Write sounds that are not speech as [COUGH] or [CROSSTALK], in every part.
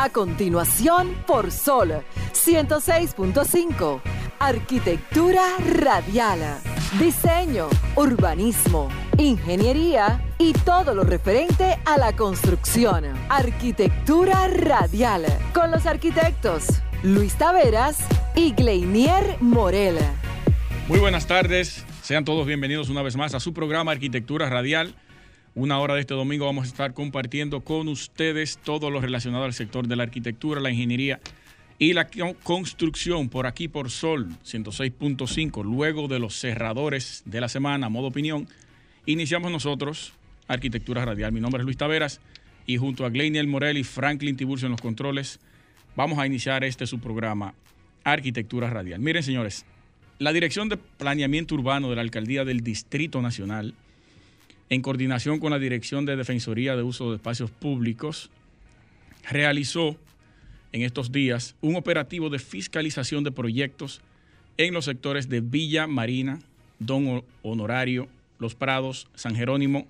A continuación, por Sol 106.5. Arquitectura radial. Diseño, urbanismo, ingeniería y todo lo referente a la construcción. Arquitectura radial. Con los arquitectos Luis Taveras y Gleinier Morel. Muy buenas tardes. Sean todos bienvenidos una vez más a su programa Arquitectura Radial. Una hora de este domingo vamos a estar compartiendo con ustedes todo lo relacionado al sector de la arquitectura, la ingeniería y la construcción por aquí por Sol 106.5. Luego de los cerradores de la semana, modo opinión, iniciamos nosotros Arquitectura Radial. Mi nombre es Luis Taveras y junto a Gleiniel Morel y Franklin Tiburcio en los controles, vamos a iniciar este su programa Arquitectura Radial. Miren, señores, la Dirección de Planeamiento Urbano de la Alcaldía del Distrito Nacional en coordinación con la Dirección de Defensoría de Uso de Espacios Públicos, realizó en estos días un operativo de fiscalización de proyectos en los sectores de Villa Marina, Don Honorario, Los Prados, San Jerónimo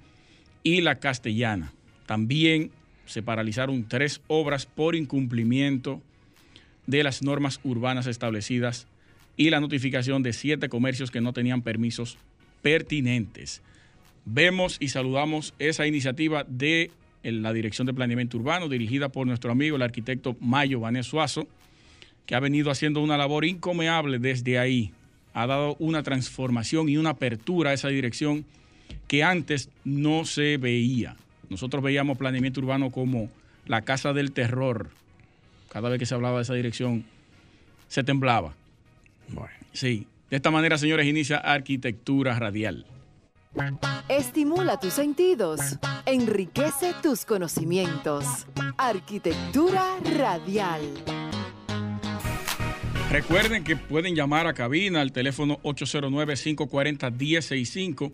y La Castellana. También se paralizaron tres obras por incumplimiento de las normas urbanas establecidas y la notificación de siete comercios que no tenían permisos pertinentes vemos y saludamos esa iniciativa de la Dirección de Planeamiento Urbano, dirigida por nuestro amigo el arquitecto Mayo Vanés Suazo, que ha venido haciendo una labor incomeable desde ahí. Ha dado una transformación y una apertura a esa dirección que antes no se veía. Nosotros veíamos planeamiento urbano como la casa del terror. Cada vez que se hablaba de esa dirección, se temblaba. Bueno. Sí. De esta manera, señores, inicia Arquitectura Radial. Estimula tus sentidos, enriquece tus conocimientos. Arquitectura radial. Recuerden que pueden llamar a cabina al teléfono 809-540-1065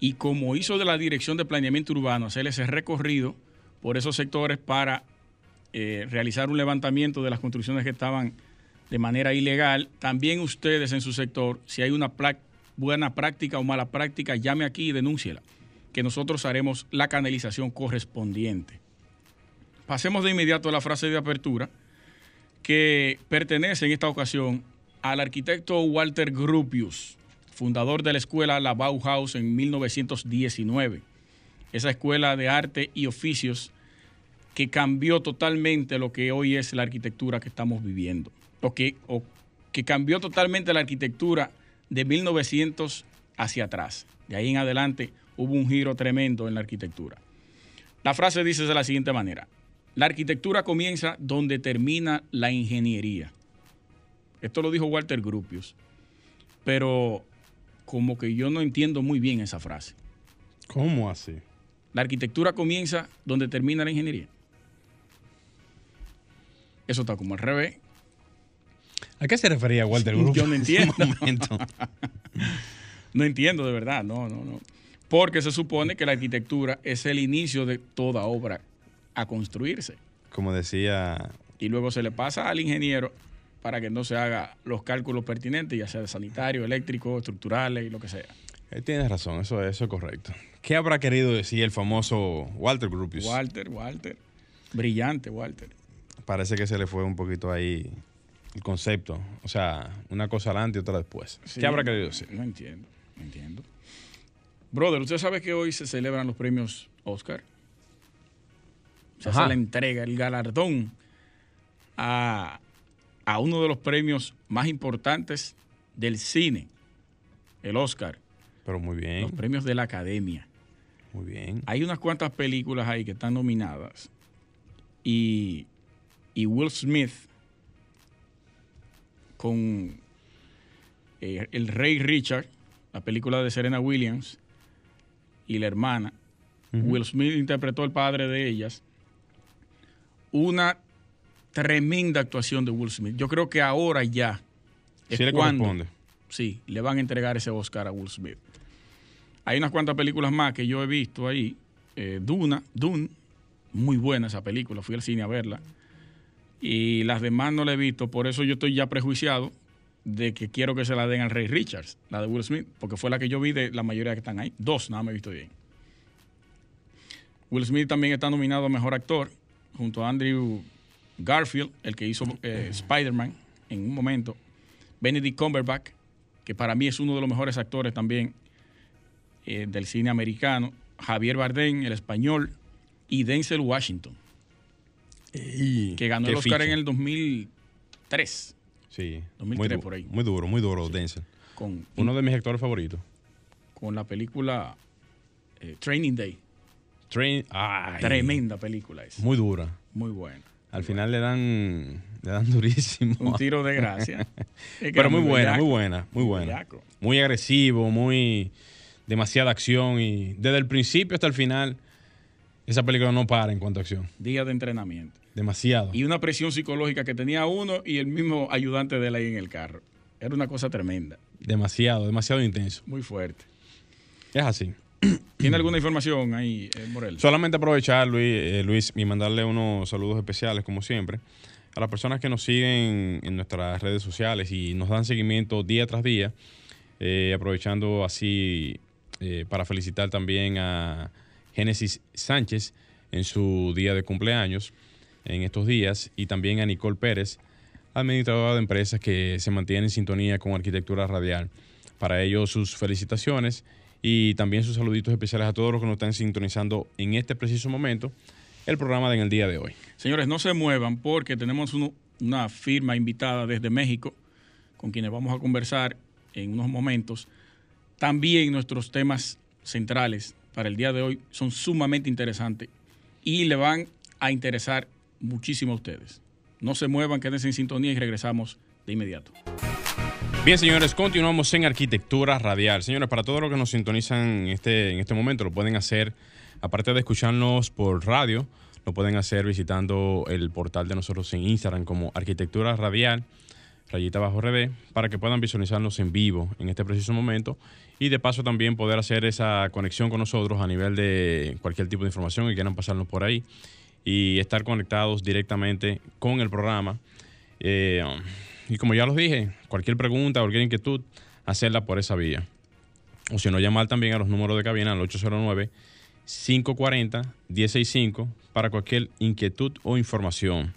y como hizo de la Dirección de Planeamiento Urbano, hacer ese recorrido por esos sectores para eh, realizar un levantamiento de las construcciones que estaban de manera ilegal. También ustedes en su sector, si hay una placa buena práctica o mala práctica, llame aquí y denúnciela, que nosotros haremos la canalización correspondiente. Pasemos de inmediato a la frase de apertura, que pertenece en esta ocasión al arquitecto Walter Gropius, fundador de la escuela La Bauhaus en 1919. Esa escuela de arte y oficios que cambió totalmente lo que hoy es la arquitectura que estamos viviendo. Que, o que cambió totalmente la arquitectura de 1900 hacia atrás. De ahí en adelante hubo un giro tremendo en la arquitectura. La frase dice de la siguiente manera. La arquitectura comienza donde termina la ingeniería. Esto lo dijo Walter Gropius. Pero como que yo no entiendo muy bien esa frase. ¿Cómo así? La arquitectura comienza donde termina la ingeniería. Eso está como al revés. ¿A qué se refería Walter Gropius? Yo no [LAUGHS] entiendo. [LAUGHS] no entiendo de verdad, no, no, no. Porque se supone que la arquitectura es el inicio de toda obra a construirse. Como decía. Y luego se le pasa al ingeniero para que no se haga los cálculos pertinentes, ya sea de sanitario, eléctrico, estructurales y lo que sea. Él tienes razón, eso, eso es correcto. ¿Qué habrá querido decir el famoso Walter Gropius? Walter, Walter. Brillante, Walter. Parece que se le fue un poquito ahí el concepto. O sea, una cosa adelante y otra después. ¿Qué habrá querido decir? No entiendo, no entiendo. Brother, ¿usted sabe que hoy se celebran los premios Oscar? Se hace la entrega, el galardón a, a uno de los premios más importantes del cine, el Oscar. Pero muy bien. Los premios de la Academia. Muy bien. Hay unas cuantas películas ahí que están nominadas. Y, y Will Smith con eh, El Rey Richard, la película de Serena Williams y la hermana. Will Smith interpretó el padre de ellas. Una tremenda actuación de Will Smith. Yo creo que ahora ya es sí le corresponde. Sí, le van a entregar ese Oscar a Will Smith. Hay unas cuantas películas más que yo he visto ahí. Eh, Duna, Dune, muy buena esa película. Fui al cine a verla y las demás no la he visto, por eso yo estoy ya prejuiciado de que quiero que se la den al Rey Richards, la de Will Smith, porque fue la que yo vi de la mayoría que están ahí. Dos nada me he visto bien. Will Smith también está nominado a Mejor Actor, junto a Andrew Garfield, el que hizo eh, Spider-Man en un momento, Benedict Cumberbatch, que para mí es uno de los mejores actores también eh, del cine americano, Javier Bardem, el español, y Denzel Washington, que ganó el Oscar en el 2003. Sí, 2003 muy, por ahí. Muy duro, muy duro, Denzel. Con, Uno de mis actores favoritos. con la película eh, Training Day. Train, ay, Tremenda película es. Muy dura. Muy buena. Al final le dan, le dan [LAUGHS] durísimo. Un tiro de gracia. [LAUGHS] Es que Pero muy buena, muy buena, muy buena. bellaco. Muy agresivo, muy demasiada acción y desde el principio hasta el final esa película no para en cuanto a acción. Día de entrenamiento. Demasiado. Y una presión psicológica que tenía uno y el mismo ayudante de él ahí en el carro. Era una cosa tremenda. Demasiado, demasiado intenso. Muy fuerte. Es así. [CLEARS THROAT] ¿Tiene alguna información ahí, eh, Morel? Solamente aprovechar, Luis, eh, Luis, y mandarle unos saludos especiales, como siempre, a las personas que nos siguen en nuestras redes sociales y nos dan seguimiento día tras día, eh, aprovechando así eh, para felicitar también a Génesis Sánchez en su día de cumpleaños en estos días y también a Nicole Pérez, administradora de empresas que se mantiene en sintonía con Arquitectura Radial. Para ellos sus felicitaciones y también sus saluditos especiales a todos los que nos están sintonizando en este preciso momento el programa de en el día de hoy. Señores, no se muevan porque tenemos una firma invitada desde México con quienes vamos a conversar en unos momentos. También nuestros temas centrales para el día de hoy son sumamente interesantes y le van a interesar muchísimo a ustedes. No se muevan, quédense en sintonía y regresamos de inmediato. Bien, señores, continuamos en Arquitectura Radial. Señores, para todos los que nos sintonizan en este, en este momento, lo pueden hacer, aparte de escucharnos por radio, lo pueden hacer visitando el portal de nosotros en Instagram como Arquitectura Radial, rayita bajo RD, para que puedan visualizarnos en vivo en este preciso momento y de paso también poder hacer esa conexión con nosotros a nivel de cualquier tipo de información que quieran pasarnos por ahí y estar conectados directamente con el programa. Eh, y como ya los dije, cualquier pregunta, cualquier inquietud, hacerla por esa vía. O si no, llamar también a los números de cabina al 809-540-165 para cualquier inquietud o información.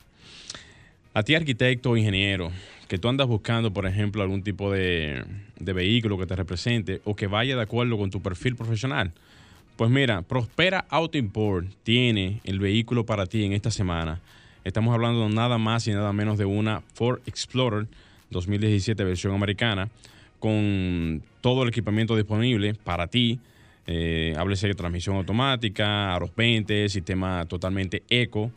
A ti, arquitecto o ingeniero, que tú andas buscando, por ejemplo, algún tipo de, de vehículo que te represente o que vaya de acuerdo con tu perfil profesional. Pues mira, Prospera Auto Import tiene el vehículo para ti en esta semana. Estamos hablando nada más y nada menos de una Ford Explorer 2017 versión americana con todo el equipamiento disponible para ti. Eh, háblese de transmisión automática, aros 20, sistema totalmente eco,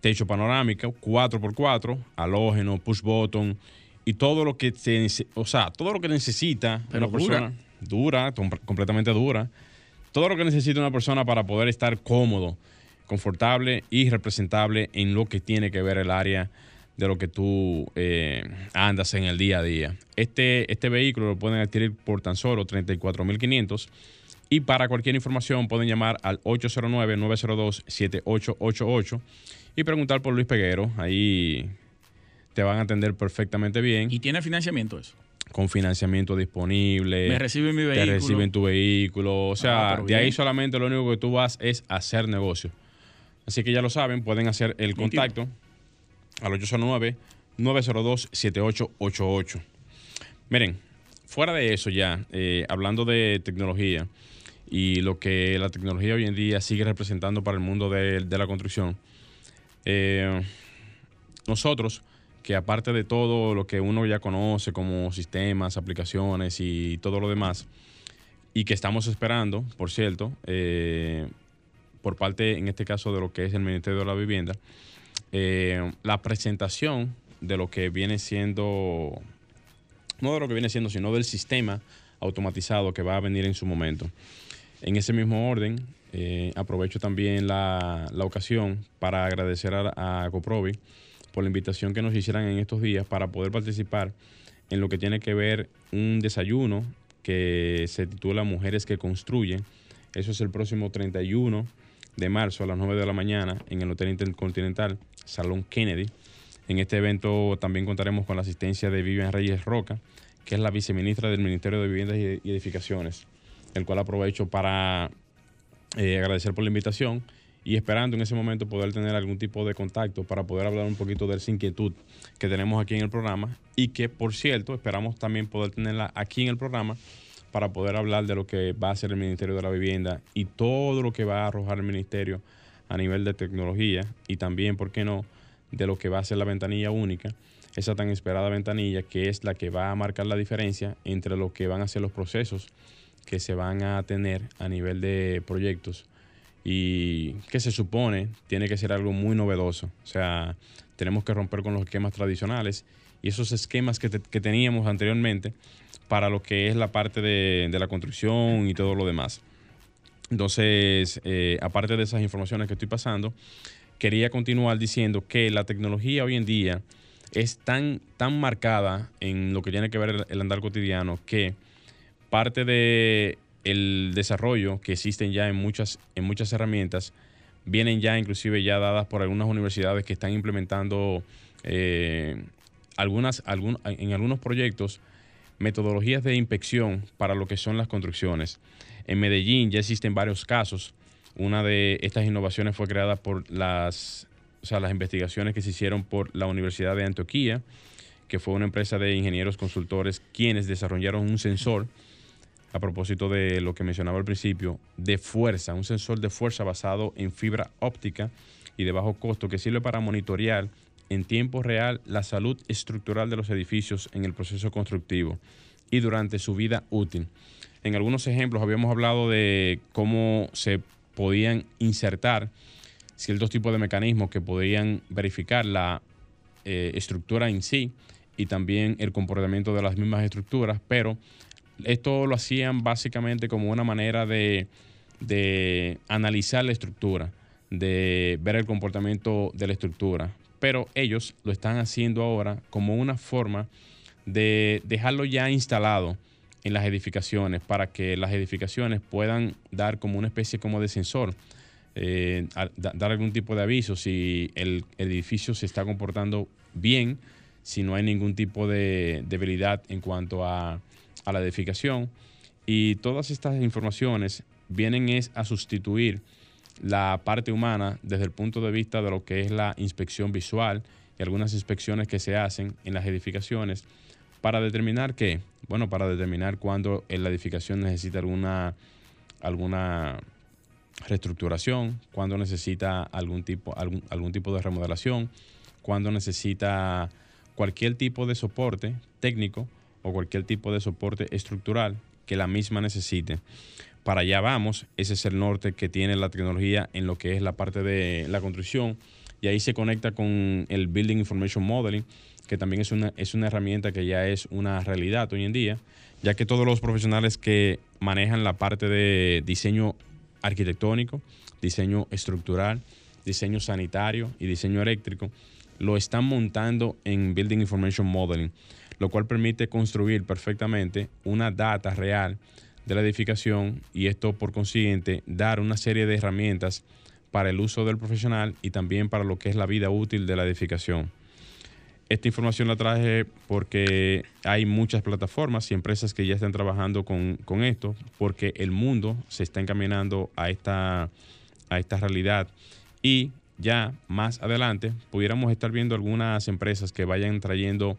techo panorámico, 4x4, halógeno, push button y todo lo que se, nece- o sea, todo lo que necesita Pero una persona dura, com- completamente dura, todo lo que necesita una persona para poder estar cómodo, confortable y representable en lo que tiene que ver el área de lo que tú eh, andas en el día a día. Este, este vehículo lo pueden adquirir por tan solo 34.500 y para cualquier información pueden llamar al 809-902-7888 y preguntar por Luis Peguero. Ahí te van a atender perfectamente bien, ¿Y tiene financiamiento eso? Con financiamiento disponible. Me reciben mi Te vehículo. reciben tu vehículo. O sea, Ah, pero de ahí solamente lo único que tú vas es hacer negocio. Así que ya lo saben, pueden hacer el contacto al 809-902-7888. Miren, fuera de eso ya, eh, hablando de tecnología y lo que la tecnología hoy en día sigue representando para el mundo de, de la construcción, eh, nosotros, que aparte de todo lo que uno ya conoce como sistemas, aplicaciones y todo lo demás, y que estamos esperando, por cierto, eh, por parte, en este caso, de lo que es el Ministerio de la Vivienda, eh, la presentación de lo que viene siendo, no de lo que viene siendo, sino del sistema automatizado que va a venir en su momento. En ese mismo orden, eh, aprovecho también la, ocasión para agradecer a, a por la invitación que nos hicieran en estos días para poder participar en lo que tiene que ver un desayuno que se titula Mujeres que Construyen. Eso es el próximo 31 de marzo a las 9 de la mañana en el Hotel Intercontinental Salón Kennedy. En este evento también contaremos con la asistencia de Vivian Reyes Roca, que es la viceministra del Ministerio de Viviendas y Edificaciones, el cual aprovecho para eh, agradecer por la invitación y esperando en ese momento poder tener algún tipo de contacto para poder hablar un poquito de esa inquietud que tenemos aquí en el programa y que, por cierto, esperamos también poder tenerla aquí en el programa para poder hablar de lo que va a hacer el Ministerio de la Vivienda y todo lo que va a arrojar el Ministerio a nivel de tecnología y también, ¿por qué no?, de lo que va a ser la ventanilla única, esa tan esperada ventanilla que es la que va a marcar la diferencia entre lo que van a ser los procesos que se van a tener a nivel de proyectos y que se supone tiene que ser algo muy novedoso. O sea, tenemos que romper con los esquemas tradicionales y esos esquemas que, teníamos anteriormente para lo que es la parte de, la construcción y todo lo demás. Entonces, eh, aparte de esas informaciones que estoy pasando, quería continuar diciendo que la tecnología hoy en día es tan, tan marcada en lo que tiene que ver el andar cotidiano que parte de el desarrollo que existen ya en muchas, en muchas herramientas vienen ya inclusive ya dadas por algunas universidades que están implementando eh, algunas, en algunos proyectos metodologías de inspección para lo que son las construcciones. En Medellín ya existen varios casos. Una de estas innovaciones fue creada por las, las investigaciones que se hicieron por la Universidad de Antioquia, que fue una empresa de ingenieros consultores quienes desarrollaron un sensor a propósito de lo que mencionaba al principio, de fuerza, un sensor de fuerza basado en fibra óptica y de bajo costo que sirve para monitorear en tiempo real la salud estructural de los edificios en el proceso constructivo y durante su vida útil. En algunos ejemplos habíamos hablado de cómo se podían insertar ciertos tipos de mecanismos que podían verificar la eh, estructura en sí y también el comportamiento de las mismas estructuras, pero esto lo hacían básicamente como una manera de, analizar la estructura, de ver el comportamiento de la estructura. Pero ellos lo están haciendo ahora como una forma de dejarlo ya instalado en las edificaciones para que las edificaciones puedan dar como una especie como de sensor, eh, dar algún tipo de aviso si el edificio se está comportando bien, si no hay ningún tipo de debilidad en cuanto a a la edificación y todas estas informaciones vienen es a sustituir la parte humana desde el punto de vista de lo que es la inspección visual y algunas inspecciones que se hacen en las edificaciones para determinar qué, bueno, para determinar cuándo la edificación necesita alguna alguna reestructuración, cuándo necesita algún tipo algún, algún tipo de remodelación, cuándo necesita cualquier tipo de soporte técnico o cualquier tipo de soporte estructural que la misma necesite. Para allá vamos, ese es el norte que tiene la tecnología en lo que es la parte de la construcción y ahí se conecta con el Building Information Modeling, que también es una, es una herramienta que ya es una realidad hoy en día, ya que todos los profesionales que manejan la parte de diseño arquitectónico, diseño estructural, diseño sanitario y diseño eléctrico, lo están montando en Building Information Modeling lo cual permite construir perfectamente una data real de la edificación y esto por consiguiente dar una serie de herramientas para el uso del profesional y también para lo que es la vida útil de la edificación. Esta información la traje porque hay muchas plataformas y empresas que ya están trabajando con, esto, porque el mundo se está encaminando a esta, a esta realidad y ya más adelante pudiéramos estar viendo algunas empresas que vayan trayendo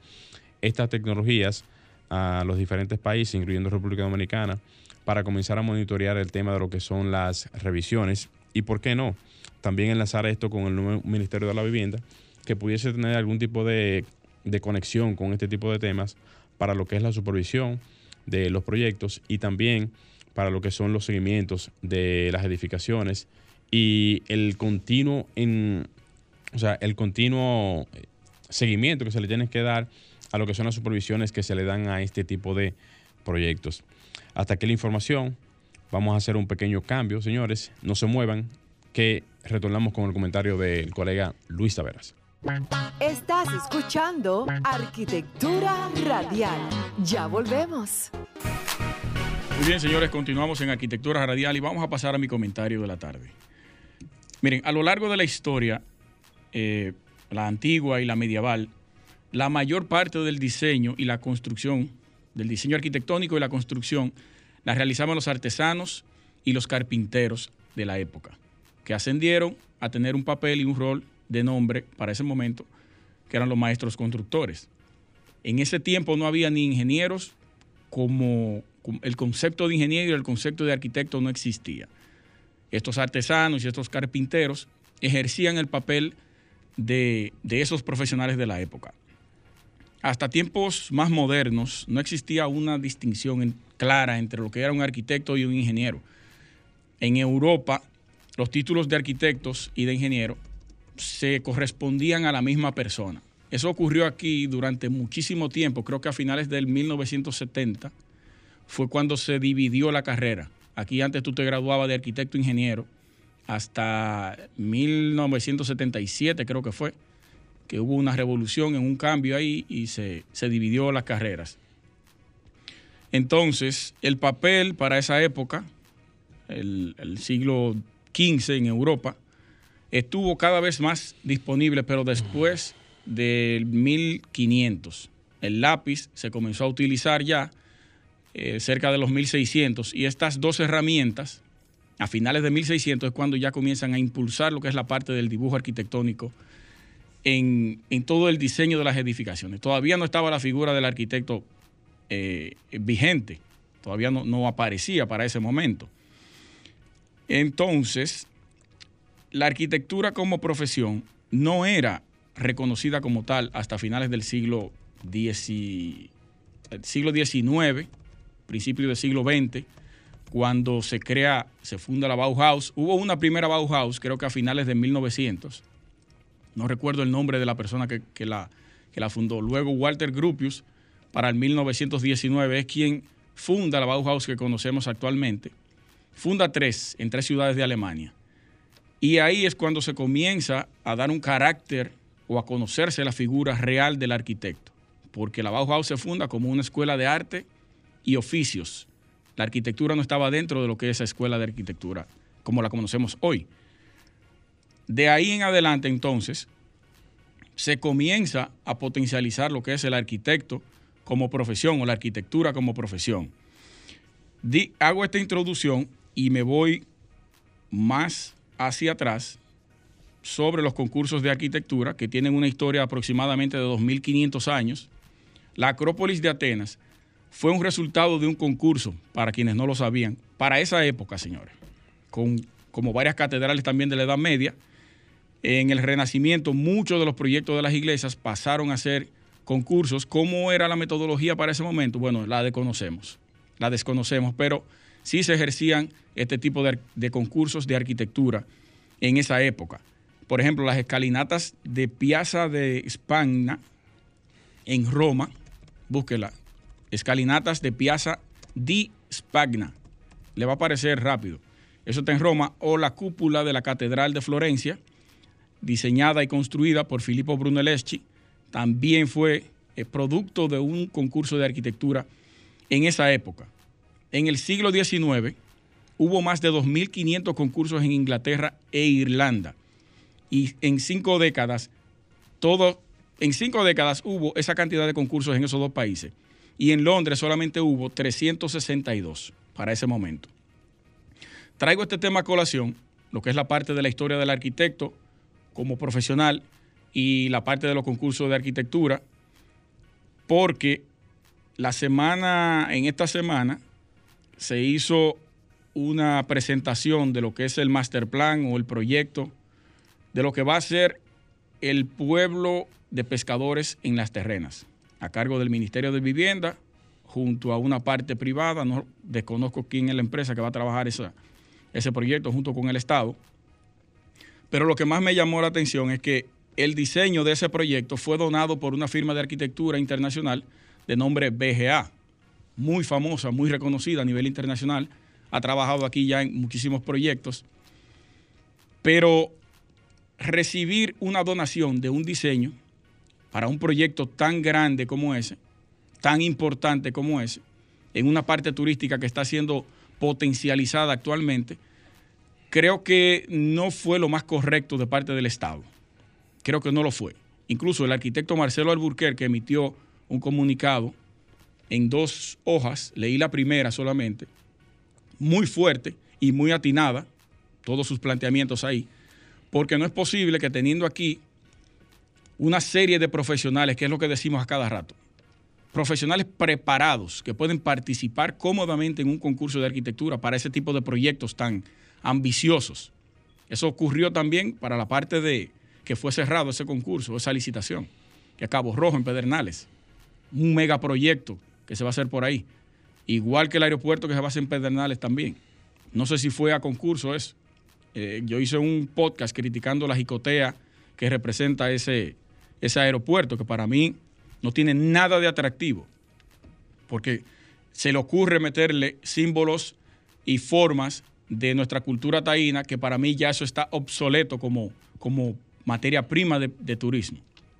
estas tecnologías a los diferentes países, incluyendo República Dominicana, para comenzar a monitorear el tema de lo que son las revisiones y, ¿por qué no? También enlazar esto con el nuevo Ministerio de la Vivienda, que pudiese tener algún tipo de, conexión con este tipo de temas para lo que es la supervisión de los proyectos y también para lo que son los seguimientos de las edificaciones y el continuo en o sea, el continuo seguimiento que se le tiene que dar a lo que son las supervisiones que se le dan a este tipo de proyectos. Hasta aquí la información. Vamos a hacer un pequeño cambio, señores. No se muevan, que retornamos con el comentario del colega Luis Taveras. Estás escuchando Arquitectura Radial. Ya volvemos. Muy bien, señores, continuamos en Arquitectura Radial y vamos a pasar a mi comentario de la tarde. Miren, a lo largo de la historia, eh, la antigua y la medieval, la mayor parte del diseño y la construcción, del diseño arquitectónico y la construcción, la realizaban los artesanos y los carpinteros de la época. que ascendieron a tener un papel y un rol de nombre para ese momento, que eran los maestros constructores. En ese tiempo no había ni ingenieros como, el concepto de ingeniero y el concepto de arquitecto no existía. Estos artesanos y estos carpinteros ejercían el papel de, esos profesionales de la época. Hasta tiempos más modernos no existía una distinción clara entre lo que era un arquitecto y un ingeniero. En Europa, los títulos de arquitectos y de ingeniero se correspondían a la misma persona. Eso ocurrió aquí durante muchísimo tiempo, creo que a finales del 1970 fue cuando se dividió la carrera. Aquí antes tú te graduabas de arquitecto ingeniero hasta 1977 creo que fue, que hubo una revolución en un cambio ahí y se, dividió las carreras. Entonces, el papel para esa época, el, el siglo XV en Europa, estuvo cada vez más disponible, pero después del 1500. El lápiz se comenzó a utilizar ya eh, cerca de los 1600 y estas dos herramientas a finales de 1600 es cuando ya comienzan a impulsar lo que es la parte del dibujo arquitectónico en, todo el diseño de las edificaciones. Todavía no estaba la figura del arquitecto eh, vigente, todavía no, aparecía para ese momento. Entonces, la arquitectura como profesión no era reconocida como tal hasta finales del siglo, siglo XIX, principio del siglo XX, cuando se crea, se funda la Bauhaus. Hubo una primera Bauhaus, creo que a finales de 1900. No recuerdo el nombre de la persona que, la, que la fundó. Luego Walter Gropius, para el 1919, es quien funda la Bauhaus que conocemos actualmente. Funda tres en tres ciudades de Alemania. Y ahí es cuando se comienza a dar un carácter o a conocerse la figura real del arquitecto, porque la Bauhaus se funda como una escuela de arte y oficios. La arquitectura no estaba dentro de lo que es esa escuela de arquitectura, como la conocemos hoy. De ahí en adelante, entonces, se comienza a potencializar lo que es el arquitecto como profesión o la arquitectura como profesión. hago esta introducción y me voy más hacia atrás sobre los concursos de arquitectura, que tienen una historia aproximadamente de 2.500 años. La Acrópolis de Atenas fue un resultado de un concurso, para quienes no lo sabían, para esa época, señores, con como varias catedrales también de la Edad Media. En el Renacimiento, muchos de los proyectos de las iglesias pasaron a ser concursos. ¿Cómo era la metodología para ese momento? Bueno, la desconocemos, la desconocemos, pero sí se ejercían este tipo de, concursos de arquitectura en esa época por ejemplo, las escalinatas de Piazza de Spagna en Roma, búsquela, escalinatas de Piazza di Spagna, le va a aparecer rápido. Eso está en Roma, o la cúpula de la Catedral de Florencia, diseñada y construida por Filippo Brunelleschi, también fue eh, producto de un concurso de arquitectura en esa época. En el siglo XIX hubo más de 2.500 concursos en Inglaterra e Irlanda y en cinco décadas, todo, en cinco décadas hubo esa cantidad de concursos en esos dos países. Y en Londres solamente hubo 362 para ese momento. Traigo este tema a colación, lo que es la parte de la historia del arquitecto como profesional y la parte de los concursos de arquitectura, porque la semana, en esta semana, se hizo una presentación de lo que es el master plan o el proyecto de lo que va a ser el pueblo de pescadores en las terrenas, a cargo del Ministerio de Vivienda, junto a una parte privada, no desconozco quién es la empresa que va a trabajar ese proyecto junto con el Estado. Pero lo que más me llamó la atención es que el diseño de ese proyecto fue donado por una firma de arquitectura internacional de nombre BGA, muy famosa, muy reconocida a nivel internacional, ha trabajado aquí ya en muchísimos proyectos, pero recibir una donación de un diseño para un proyecto tan grande como ese, tan importante como ese, en una parte turística que está siendo potencializada actualmente, creo que no fue lo más correcto de parte del Estado. Creo que no lo fue. Incluso el arquitecto Marcelo Alburquerque emitió un comunicado en dos hojas, leí la primera solamente, muy fuerte y muy atinada, todos sus planteamientos ahí, porque no es posible que teniendo aquí una serie de profesionales, que es lo que decimos a cada rato, profesionales preparados que pueden participar cómodamente en un concurso de arquitectura para ese tipo de proyectos tan ambiciosos. Eso ocurrió también para la parte de que fue cerrado ese concurso, esa licitación, que a Cabo Rojo en Pedernales, un megaproyecto que se va a hacer por ahí, igual que el aeropuerto que se va a hacer en Pedernales también. No sé si fue a concurso eso. Eh, yo hice un podcast criticando la jicotea que representa ese, ese aeropuerto, que para mí no tiene nada de atractivo, porque se le ocurre meterle símbolos y formas de nuestra cultura taína, que para mí ya eso está obsoleto como, como materia prima de, turismo.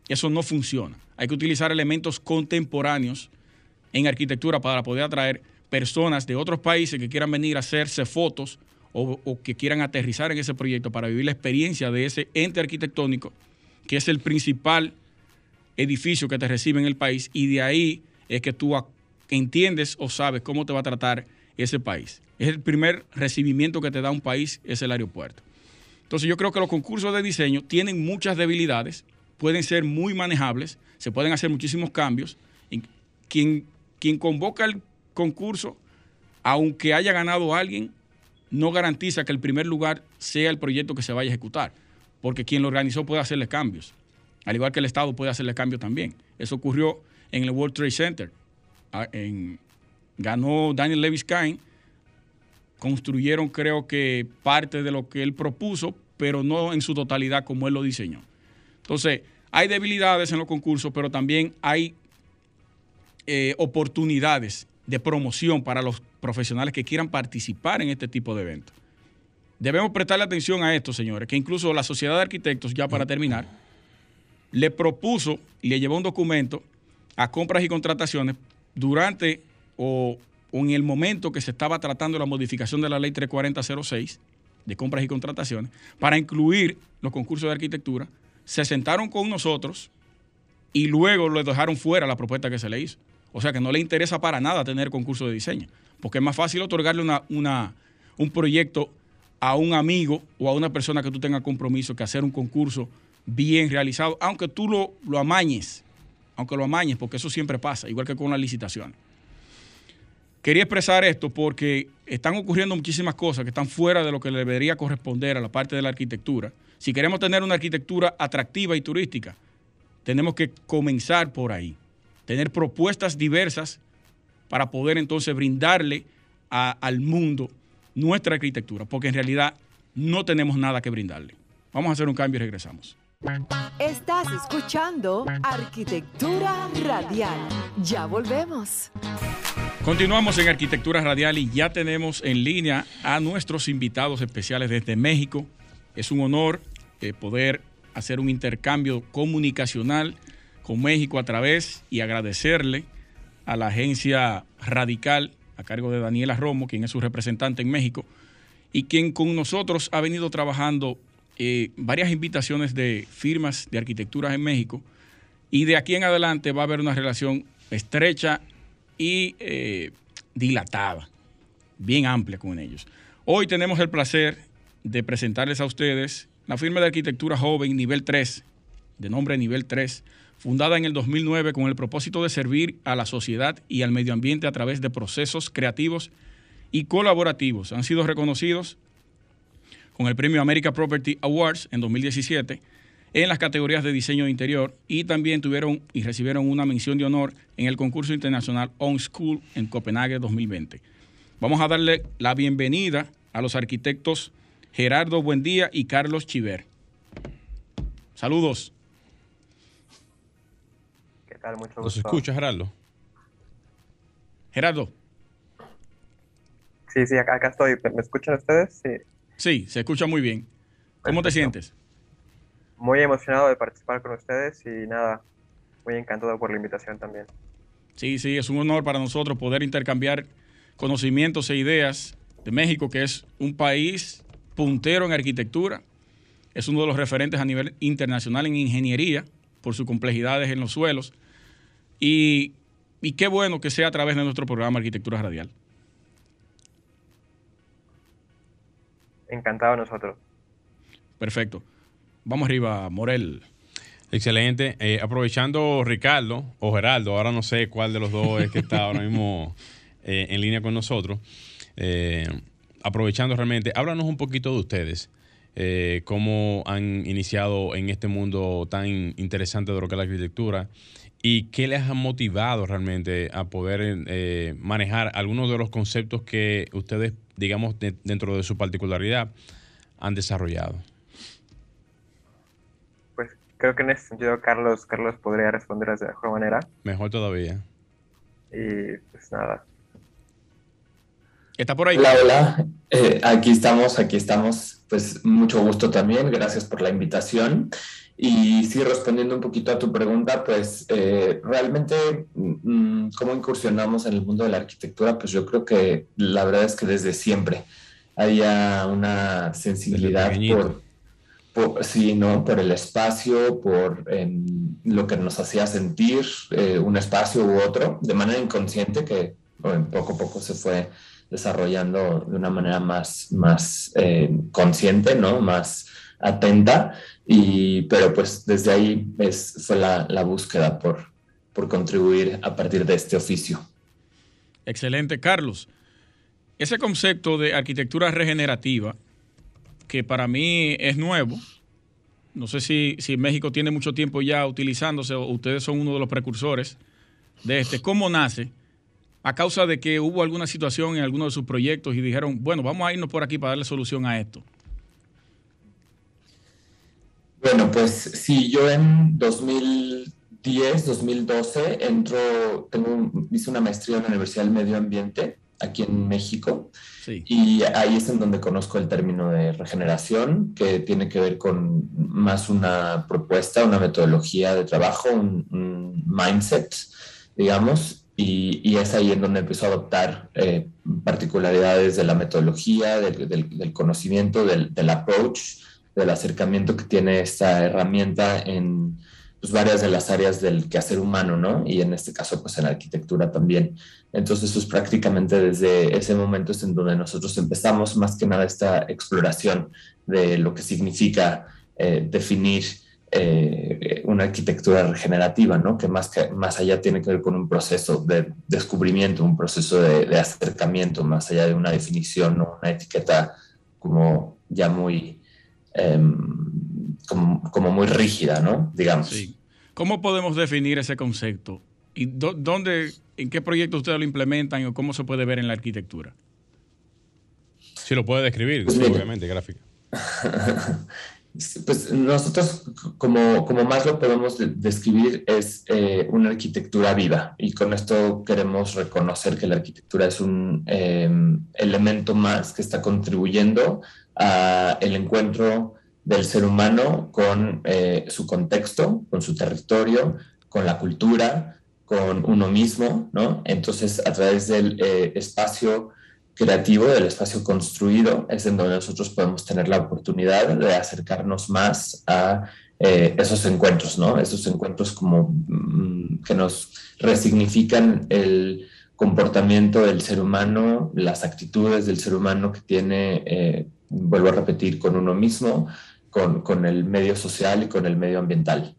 Eso no funciona. Hay que utilizar elementos contemporáneos en arquitectura para poder atraer personas de otros países que quieran venir a hacerse fotos o, o, que quieran aterrizar en ese proyecto para vivir la experiencia de ese ente arquitectónico, que es el principal edificio que te recibe en el país, y de ahí es que tú entiendes o sabes cómo te va a tratar ese país. Es el primer recibimiento que te da un país, es el aeropuerto. Entonces yo creo que los concursos de diseño tienen muchas debilidades, pueden ser muy manejables, se pueden hacer muchísimos cambios. Quien, quien convoca el concurso, aunque haya ganado alguien, no garantiza que el primer lugar sea el proyecto que se vaya a ejecutar, porque quien lo organizó puede hacerle cambios. Al igual que el Estado puede hacerle cambios también. Eso ocurrió en el World Trade Center. Ah, en, ganó Daniel Levis Kine. Construyeron, creo que, parte de lo que él propuso, pero no en su totalidad como él lo diseñó. Entonces, hay debilidades en los concursos, pero también hay eh, oportunidades de promoción para los profesionales que quieran participar en este tipo de eventos. Debemos prestarle atención a esto, señores, que incluso la Sociedad de Arquitectos, ya para terminar, le propuso y le llevó un documento a compras y contrataciones durante o, en el momento que se estaba tratando la modificación de la ley 34006 de compras y contrataciones para incluir los concursos de arquitectura. Se sentaron con nosotros y luego le dejaron fuera la propuesta que se le hizo. O sea que no le interesa para nada tener concurso de diseño, porque es más fácil otorgarle una, un proyecto a un amigo o a una persona que tú tengas compromiso que hacer un concurso bien realizado, aunque tú lo, lo amañes, aunque lo amañes, porque eso siempre pasa, igual que con las licitaciones. Quería expresar esto porque están ocurriendo muchísimas cosas que están fuera de lo que le debería corresponder a la parte de la arquitectura. Si queremos tener una arquitectura atractiva y turística, tenemos que comenzar por ahí, tener propuestas diversas para poder entonces brindarle al mundo nuestra arquitectura, porque en realidad no tenemos nada que brindarle. Vamos a hacer un cambio y regresamos. Estás escuchando Arquitectura Radial. Ya volvemos. Continuamos en Arquitectura Radial y ya tenemos en línea a nuestros invitados especiales desde México. Es un honor eh, poder hacer un intercambio comunicacional con México a través y agradecerle a la agencia Radical a cargo de Daniela Romo, quien es su representante en México, y quien con nosotros ha venido trabajando eh, varias invitaciones de firmas de arquitecturas en México, y de aquí en adelante va a haber una relación estrecha y eh, dilatada, bien amplia con ellos. Hoy tenemos el placer de presentarles a ustedes la firma de arquitectura joven nivel 3, de nombre nivel 3, fundada en el 2009 con el propósito de servir a la sociedad y al medio ambiente a través de procesos creativos y colaborativos. Han sido reconocidos con el premio America Property Awards en 2017 en las categorías de diseño de interior y también tuvieron y recibieron una mención de honor en el concurso internacional On School en Copenhague 2020. Vamos a darle la bienvenida a los arquitectos Gerardo Buendía y Carlos Chiver. Saludos. ¿Qué tal? Mucho gusto. ¿Nos escucha, Gerardo? Gerardo. Sí, sí, acá, acá estoy. ¿Me escuchan ustedes? Sí. Sí, se escucha muy bien. ¿Cómo Perfecto. te sientes? Muy emocionado de participar con ustedes y nada, muy encantado por la invitación también. Sí, sí, es un honor para nosotros poder intercambiar conocimientos e ideas de México, que es un país puntero en arquitectura, es uno de los referentes a nivel internacional en ingeniería por sus complejidades en los suelos. Y, y qué bueno que sea a través de nuestro programa Arquitectura Radial. encantado nosotros. Perfecto. Vamos arriba, Morel. Excelente. Eh, aprovechando Ricardo o Geraldo, ahora no sé cuál de los dos es que está ahora mismo [LAUGHS] eh, en línea con nosotros. Eh, aprovechando realmente, háblanos un poquito de ustedes. cómo han iniciado en este mundo tan interesante de lo que es la arquitectura y qué les ha motivado realmente a poder manejar algunos de los conceptos que ustedes, digamos, dentro de su particularidad, han desarrollado. Creo que en ese sentido Carlos, Carlos podría responder de mejor manera. Mejor todavía. Y pues nada. ¿Está por ahí? Hola, hola. Eh, aquí estamos, aquí estamos. Pues mucho gusto también. Gracias por la invitación. Y sí, respondiendo un poquito a tu pregunta, pues eh, realmente, mm, ¿cómo incursionamos en el mundo de la arquitectura? Pues yo creo que la verdad es que desde siempre había una sensibilidad por sí, ¿no? Por el espacio, por em, lo que nos hacía sentir eh, un espacio u otro, de manera inconsciente, que poco a poco se fue desarrollando de una manera más, más eh, consciente, ¿no? Más atenta, y, pero pues desde ahí es, fue la, la búsqueda por, por contribuir a partir de este oficio. Excelente, Carlos. Ese concepto de arquitectura regenerativa que para mí es nuevo. No sé si, si México tiene mucho tiempo ya utilizándose o ustedes son uno de los precursores de este. ¿Cómo nace? A causa de que hubo alguna situación en alguno de sus proyectos y dijeron, bueno, vamos a irnos por aquí para darle solución a esto. Bueno, pues sí, yo en 2010, 2012 entro, tengo, hice una maestría en la Universidad del Medio Ambiente aquí en México y ahí es en donde conozco el término de regeneración, que tiene que ver con más una propuesta, una metodología de trabajo, un, mindset, digamos, y, es ahí en donde empiezo a adoptar eh, particularidades de la metodología, del, conocimiento, del, del, approach, del acercamiento que tiene esta herramienta en pues, varias de las áreas del quehacer humano, ¿no? Y en este caso, pues en arquitectura también. Entonces, pues prácticamente desde ese momento es en donde nosotros empezamos más que nada esta exploración de lo que significa eh, definir eh, una arquitectura regenerativa, ¿no? Que más, que más allá tiene que ver con un proceso de descubrimiento, un proceso de, acercamiento, más allá de una definición o una etiqueta como ya muy, em, como, muy rígida, ¿no? Digamos. Sí. ¿Cómo podemos definir ese concepto? ¿Y dónde, en qué proyecto ustedes lo implementan o cómo se puede ver en la arquitectura? Si lo puede describir, pues obviamente, gráfica. [LAUGHS] Pues nosotros, como, como más lo podemos describir, es eh, una arquitectura viva. Y con esto queremos reconocer que la arquitectura es un em, elemento más que está contribuyendo al encuentro del ser humano con eh, su contexto, con su territorio, con la cultura, con uno mismo, ¿no? Entonces, a través del eh, espacio creativo, del espacio construido, es en donde nosotros podemos tener la oportunidad de acercarnos más a eh, esos encuentros, ¿no? Esos encuentros como mm, que nos resignifican el comportamiento del ser humano, las actitudes del ser humano que tiene, eh, vuelvo a repetir, con uno mismo, con, con el medio social y con el medio ambiental.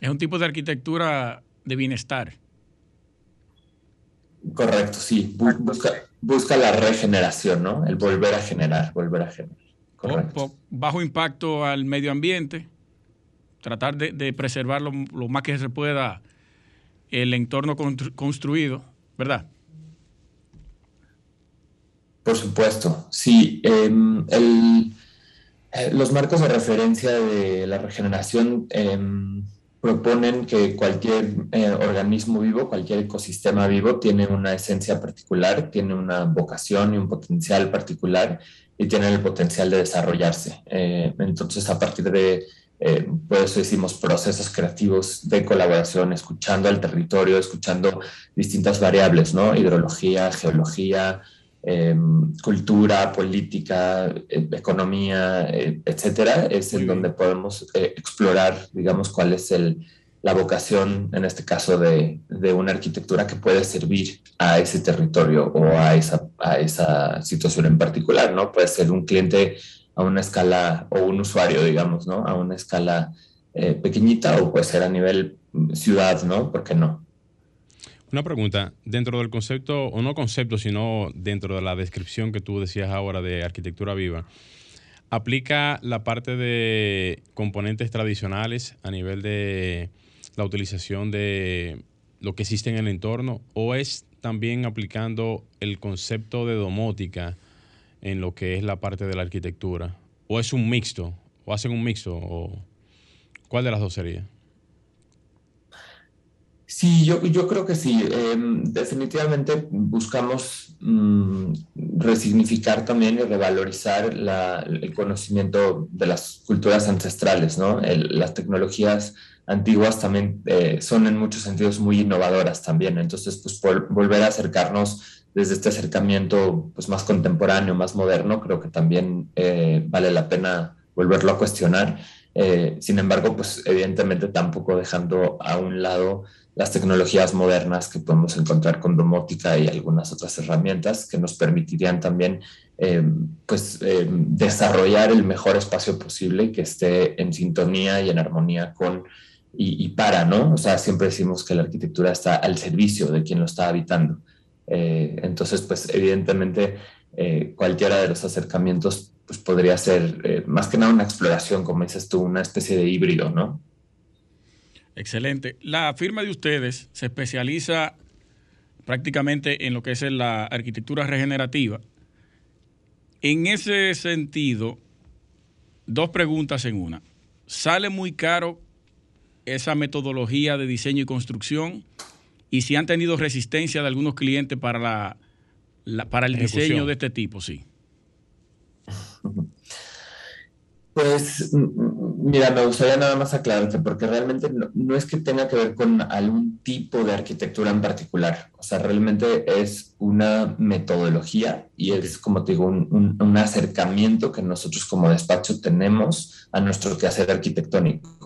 Es un tipo de arquitectura de bienestar. Correcto, sí. Busca, busca la regeneración, ¿no? El volver a generar, volver a generar. Correcto. Bajo impacto al medio ambiente, tratar de, preservar lo, más que se pueda el entorno construido, ¿verdad? Por supuesto, sí. Em, eh, los marcos de referencia de la regeneración em, proponen que cualquier eh, organismo vivo, cualquier ecosistema vivo tiene una esencia particular, tiene una vocación y un potencial particular y tiene el potencial de desarrollarse. Eh, entonces, a partir de, eh, eso decimos procesos creativos de colaboración, escuchando al territorio, escuchando distintas variables, ¿no? Hidrología, geología, Em, cultura, política, e, economía, e, etcétera, es en donde podemos eh, explorar, digamos, cuál es el, la vocación, en este caso, de, de, una arquitectura que puede servir a ese territorio o a esa, a esa situación en particular, ¿no? Puede ser un cliente a una escala, o un usuario, digamos, ¿no? A una escala eh, pequeñita o puede ser a nivel ciudad, ¿no? ¿Por qué no? Una pregunta, dentro del concepto, o no concepto, sino dentro de la descripción que tú decías ahora de arquitectura viva, ¿aplica la parte de componentes tradicionales a nivel de la utilización de lo que existe en el entorno o es también aplicando el concepto de domótica en lo que es la parte de la arquitectura? ¿O es un mixto? ¿O hacen un mixto? ¿O ¿Cuál de las dos sería? Sí, yo, yo creo que sí. Em, definitivamente buscamos mm, resignificar también y revalorizar el conocimiento de las culturas ancestrales, ¿no? las tecnologías antiguas también eh, son en muchos sentidos muy innovadoras también. Entonces, pues volver a acercarnos desde este acercamiento pues, más contemporáneo, más moderno, creo que también eh, vale la pena volverlo a cuestionar. Eh, sin embargo, pues evidentemente tampoco dejando a un lado las tecnologías modernas que podemos encontrar con domótica y algunas otras herramientas que nos permitirían también pues, desarrollar el mejor espacio posible y que esté en sintonía y en armonía con y, para, ¿no? O sea, siempre decimos que la arquitectura está al servicio de quien lo está habitando. Eh, entonces, pues evidentemente eh, cualquiera de los acercamientos pues podría ser eh, más que nada una exploración, como dices tú, una especie de híbrido, ¿no? Excelente. La firma de ustedes se especializa prácticamente en lo que es la arquitectura regenerativa. En ese sentido, dos preguntas en una. ¿Sale muy caro esa metodología de diseño y construcción y si han tenido resistencia de algunos clientes para, la, para el diseño de este tipo, sí. Pues mira, me gustaría nada más aclararte, porque realmente no, es que tenga que ver con algún tipo de arquitectura en particular. O sea, realmente es una metodología y es, como te digo, un, un acercamiento que nosotros como despacho tenemos a nuestro quehacer arquitectónico.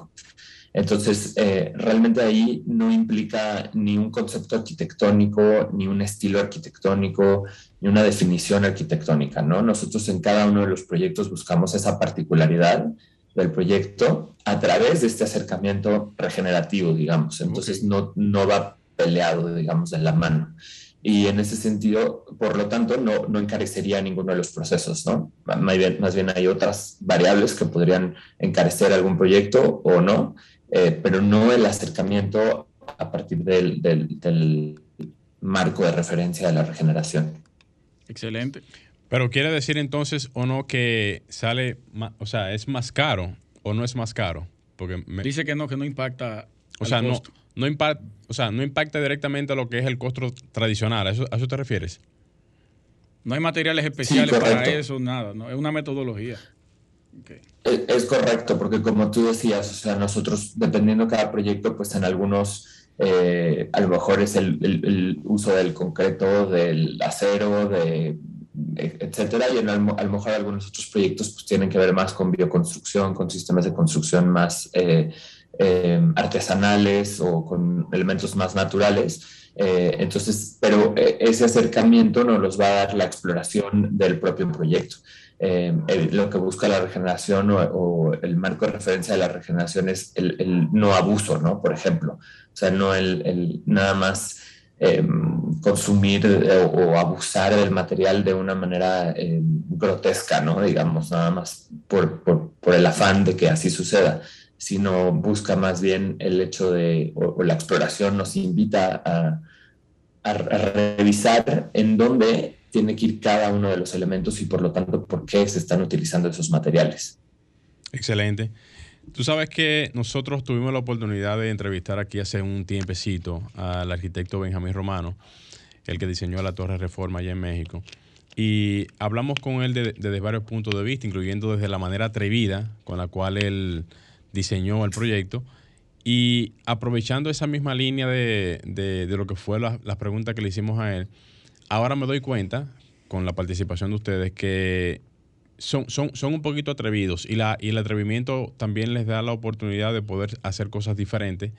Entonces, eh, realmente ahí no implica ni un concepto arquitectónico, ni un estilo arquitectónico, ni una definición arquitectónica, ¿no? Nosotros en cada uno de los proyectos buscamos esa particularidad del proyecto a través de este acercamiento regenerativo, digamos. Entonces, no, no va peleado, digamos, de la mano. Y en ese sentido, por lo tanto, no, no encarecería ninguno de los procesos, ¿no? Más bien, más bien hay otras variables que podrían encarecer algún proyecto o no, eh, pero no el acercamiento a partir del, del, marco de referencia de la regeneración. Excelente. Pero quiere decir entonces o no que sale, o sea, es más caro o no es más caro. Porque Dice que no, que no impacta. O sea, no, no, impacta, o sea, no impacta directamente lo que es el costo tradicional. ¿A eso, a eso te refieres? No hay materiales especiales para eso, nada. No, es una metodología. Es, correcto, porque como tú decías, o sea, nosotros, dependiendo de cada proyecto, pues en algunos, eh, a lo mejor es el, uso del concreto, del acero, de etcétera, y en, a lo mejor algunos otros proyectos pues tienen que ver más con bioconstrucción, con sistemas de construcción más eh, eh, artesanales o con elementos más naturales. entonces, pero ese acercamiento nos los va a dar la exploración del propio proyecto. Eh, lo que busca la regeneración o, el marco de referencia de la regeneración es el, no abuso, ¿no? Por ejemplo, o sea, no el, nada más em, consumir eh, o, abusar del material de una manera em, grotesca, ¿no? Digamos, nada más por, por, el afán de que así suceda, sino busca más bien el hecho de, o, la exploración nos invita a, a revisar en dónde tiene que ir cada uno de los elementos y por lo tanto por qué se están utilizando esos materiales. Excelente. Tú sabes que nosotros tuvimos la oportunidad de entrevistar aquí hace un tiempecito al arquitecto Benjamín Romano, el que diseñó la Torre Reforma allá en México. Y hablamos con él desde varios puntos de vista, incluyendo desde la manera atrevida con la cual él diseñó el proyecto. Y aprovechando esa misma línea de, lo que fue las preguntas que le hicimos a él, ahora me doy cuenta, con la participación de ustedes, que son, son, son un poquito atrevidos y, la, y el atrevimiento también les da la oportunidad de poder hacer cosas diferentes,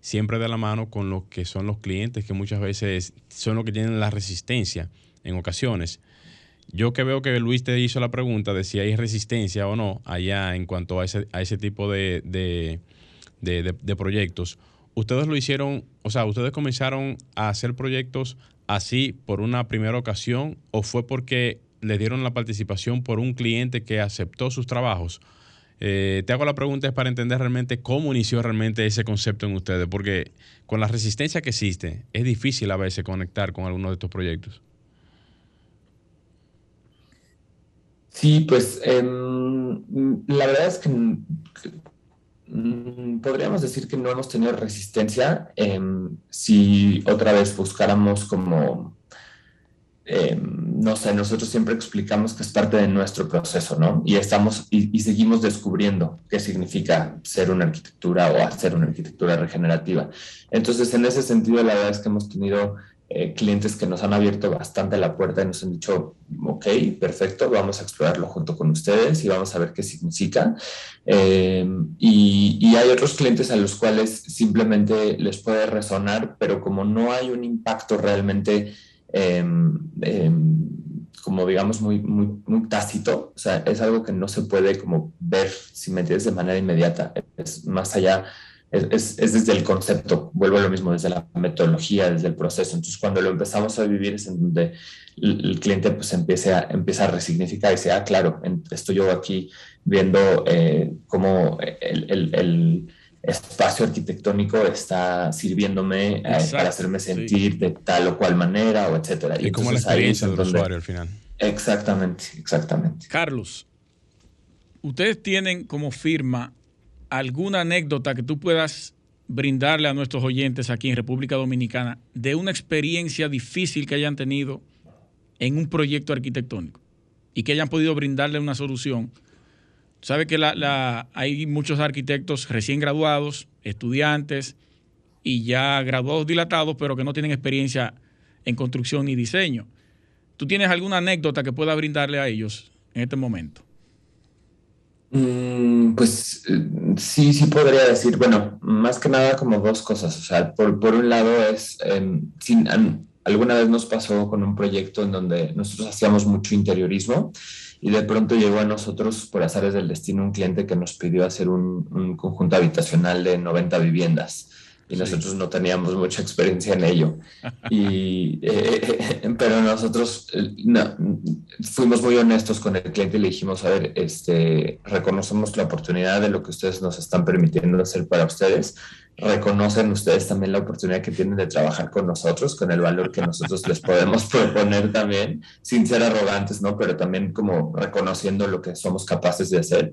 siempre de la mano con lo que son los clientes, que muchas veces son los que tienen la resistencia en ocasiones. Yo que veo que Luis te hizo la pregunta de si hay resistencia o no allá en cuanto a ese, a ese tipo de, de, proyectos. ¿Ustedes lo hicieron, o sea, ustedes comenzaron a hacer proyectos así por una primera ocasión o fue porque le dieron la participación por un cliente que aceptó sus trabajos? Eh, te hago la pregunta es para entender realmente cómo inició realmente ese concepto en ustedes, porque con la resistencia que existe, es difícil a veces conectar con alguno de estos proyectos. Sí, pues em, la verdad es que podríamos decir que no hemos tenido resistencia em, si otra vez buscáramos como em, no sé, nosotros siempre explicamos que es parte de nuestro proceso, ¿no? Y estamos y, seguimos descubriendo qué significa ser una arquitectura o hacer una arquitectura regenerativa. Entonces, en ese sentido, la verdad es que hemos tenido eh, clientes que nos han abierto bastante la puerta y nos han dicho, ok, perfecto, vamos a explorarlo junto con ustedes y vamos a ver qué significa. Eh, y, hay otros clientes a los cuales simplemente les puede resonar, pero como no hay un impacto realmente, em, como digamos, muy, muy, muy tácito, o sea, es algo que no se puede como ver, si me entiendes, de manera inmediata, es más allá es, es, desde el concepto, vuelvo a lo mismo, desde la metodología, desde el proceso. Entonces, cuando lo empezamos a vivir es en donde el, cliente pues empieza a, empieza a resignificar y dice, ah, claro, estoy yo aquí viendo eh, cómo el, el, el, espacio arquitectónico está sirviéndome eh, para hacerme sentir de tal o cual manera, o etcétera. Y, como la experiencia del usuario al final. Exactamente, exactamente. Carlos, ustedes tienen como firma alguna anécdota que tú puedas brindarle a nuestros oyentes aquí en República Dominicana de una experiencia difícil que hayan tenido en un proyecto arquitectónico y que hayan podido brindarle una solución. Sabe que hay muchos arquitectos recién graduados, estudiantes y ya graduados dilatados, pero que no tienen experiencia en construcción ni diseño. ¿Tú tienes alguna anécdota que pueda brindarle a ellos en este momento? Mm, pues eh, sí, sí podría decir, bueno, más que nada como dos cosas. O sea, por, por un lado es, em, sin, alguna vez nos pasó con un proyecto en donde nosotros hacíamos mucho interiorismo y de pronto llegó a nosotros, por azares del destino, un cliente que nos pidió hacer un, un conjunto habitacional de 90 viviendas y nosotros no teníamos mucha experiencia en ello. Y, [LAUGHS] eh, [LAUGHS] pero nosotros eh, fuimos muy honestos con el cliente y le dijimos, a ver, este, reconocemos la oportunidad de lo que ustedes nos están permitiendo hacer para ustedes, reconocen ustedes también la oportunidad que tienen de trabajar con nosotros, con el valor que nosotros les podemos [LAUGHS] proponer también, sin ser arrogantes, ¿no? Pero también como reconociendo lo que somos capaces de hacer.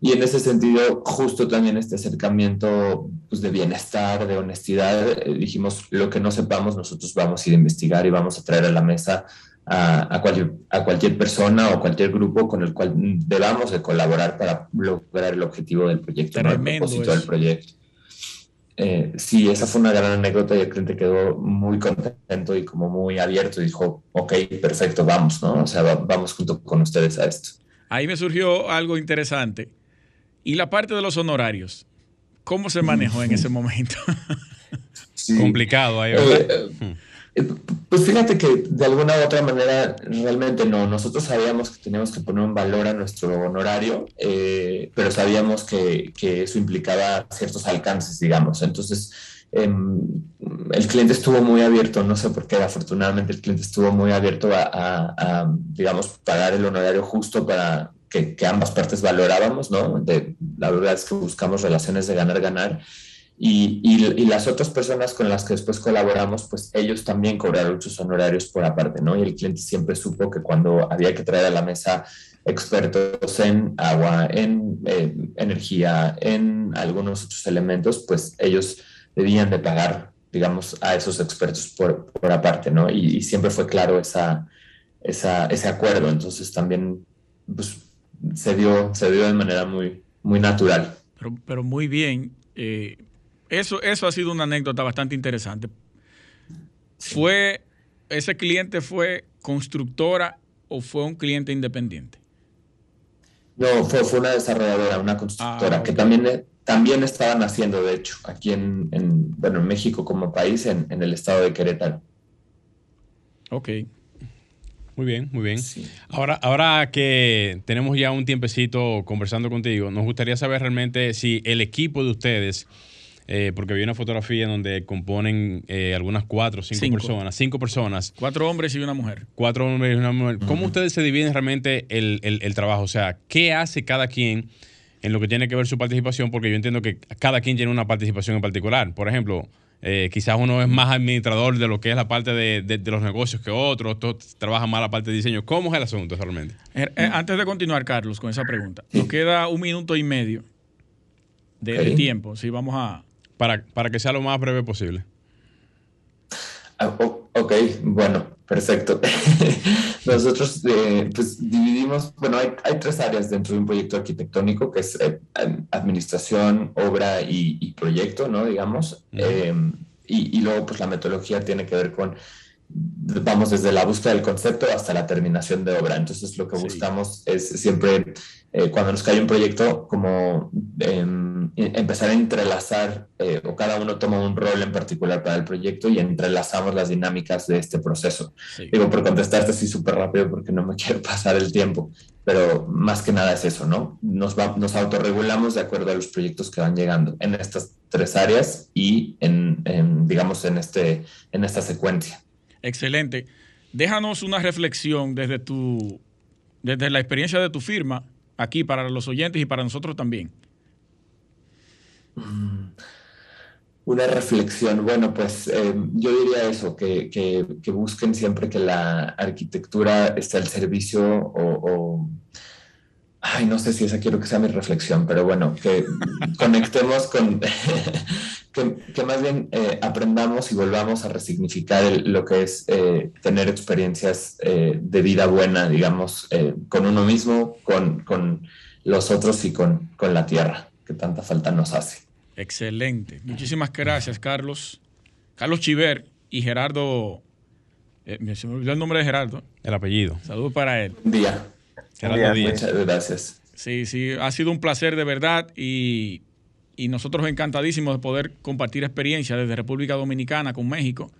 Y en ese sentido, justo también este acercamiento pues, de bienestar, de honestidad, eh, dijimos, lo que no sepamos, nosotros vamos a ir a investigar y vamos a traer a la mesa a, a, cualquier, a cualquier persona o cualquier grupo con el cual debamos de colaborar para lograr el objetivo del proyecto, el propósito del proyecto. Eh, sí, esa fue una gran anécdota y el cliente quedó muy contento y como muy abierto y dijo, ok, perfecto, vamos, ¿no? O sea, vamos junto con ustedes a esto. Ahí me surgió algo interesante. Y la parte de los honorarios, ¿cómo se manejó en ese momento? [LAUGHS] Complicado ahí, ¿verdad? Eh, hmm. Eh, pues fíjate que de alguna u otra manera realmente no. Nosotros sabíamos que teníamos que poner un valor a nuestro honorario, eh, pero sabíamos que, eso implicaba ciertos alcances, digamos. Entonces, em, el cliente estuvo muy abierto, no sé por qué, afortunadamente el cliente estuvo muy abierto a, digamos, pagar el honorario justo para que, ambas partes valorábamos, ¿no? La verdad es que buscamos relaciones de ganar-ganar y, las otras personas con las que después colaboramos, pues ellos también cobraron muchos honorarios por aparte, ¿no? Y el cliente siempre supo que cuando había que traer a la mesa expertos en agua, en eh, energía, en algunos otros elementos, pues ellos debían de pagar, digamos, a esos expertos por, por aparte, ¿no? Y, siempre fue claro ese acuerdo. Entonces también pues, se, dio, se dio de manera muy, muy natural. Pero, pero muy bien. Eh, eso, eso ha sido una anécdota bastante interesante. ¿Fue, ese cliente fue constructora o fue un cliente independiente? No, fue, fue una desarrolladora, una constructora, ah, que también, también estaban haciendo, de hecho, aquí en, bueno, en México como país, en, en el estado de Querétaro. Ok. Muy bien, muy bien. Ahora, ahora que tenemos ya un tiempecito conversando contigo, nos gustaría saber realmente si el equipo de ustedes, eh, porque vi una fotografía en donde componen eh, algunas cuatro o cinco, personas, cinco personas. Cuatro hombres y una mujer. Cuatro hombres y una mujer. ¿Cómo ustedes se dividen realmente el, el trabajo? O sea, ¿qué hace cada quien en lo que tiene que ver su participación? Porque yo entiendo que cada quien tiene una participación en particular. Por ejemplo, eh, quizás uno es más administrador de lo que es la parte de, los negocios que otro, otro trabaja más la parte de diseño. ¿Cómo es el asunto realmente? Antes de continuar, Carlos, con esa pregunta, nos queda un minuto y medio de, tiempo. Si vamos a. Para, para que sea lo más breve posible. Ah, ok, bueno, perfecto. [LAUGHS] Nosotros pues dividimos, bueno, hay, hay, tres áreas dentro de un proyecto arquitectónico, que es eh, administración, obra y, proyecto, ¿no? Digamos. Em, y, y, luego, pues la metodología tiene que ver con vamos desde la búsqueda del concepto hasta la terminación de obra. Entonces lo que buscamos es siempre, eh, cuando nos cae un proyecto, como em, empezar a entrelazar, eh, o cada uno toma un rol en particular para el proyecto y entrelazamos las dinámicas de este proceso. Digo, por contestarte así súper rápido porque no me [LAUGHS] quiero pasar el tiempo, pero más que nada es eso, ¿no? Nos, nos autorregulamos de acuerdo a los proyectos que van llegando en estas tres áreas y en, en digamos, en, este, en esta secuencia. Excelente. Déjanos una reflexión desde tu, desde la experiencia de tu firma, aquí para los oyentes y para nosotros también. Mm, una reflexión, bueno, pues eh, yo diría eso, que, que, busquen siempre que la arquitectura esté al servicio o, ay, no sé si esa quiero que sea mi reflexión, pero bueno, que conectemos con, [LAUGHS] que, más bien eh, aprendamos y volvamos a resignificar lo que es eh, tener experiencias eh, de vida buena, digamos, con uno mismo, con, con los otros y con, con, la tierra, que tanta falta nos hace. Excelente. Muchísimas gracias, Carlos. Carlos Chiver y Gerardo. se me olvidó el nombre de Gerardo. El apellido. Saludos para él. Buen día. Gerardo Muchas gracias. Sí, sí, ha sido un placer de verdad y y nosotros encantadísimos de poder compartir experiencias desde República Dominicana con México.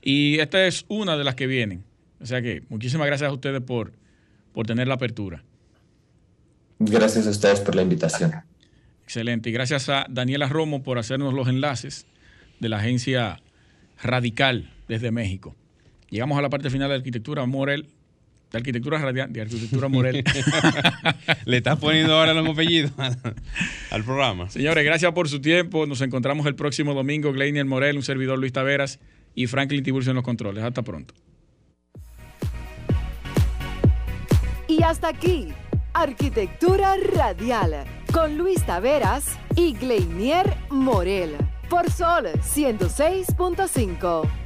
Y esta es una de las que vienen. O sea que muchísimas gracias a ustedes por, por tener la apertura. Gracias a ustedes por la invitación. Excelente. Y gracias a Daniela Romo por hacernos los enlaces de la agencia Radical desde México. Llegamos a la parte final de arquitectura. Morel, de arquitectura radial, de arquitectura Morel. [LAUGHS] Le estás poniendo ahora los apellidos al programa. Señores, gracias por su tiempo. Nos encontramos el próximo domingo. Gleinier Morel, un servidor Luis Taveras y Franklin Tiburcio en los controles. Hasta pronto. Y hasta aquí, Arquitectura Radial, con Luis Taveras y Gleinier Morel, por Sol 106.5.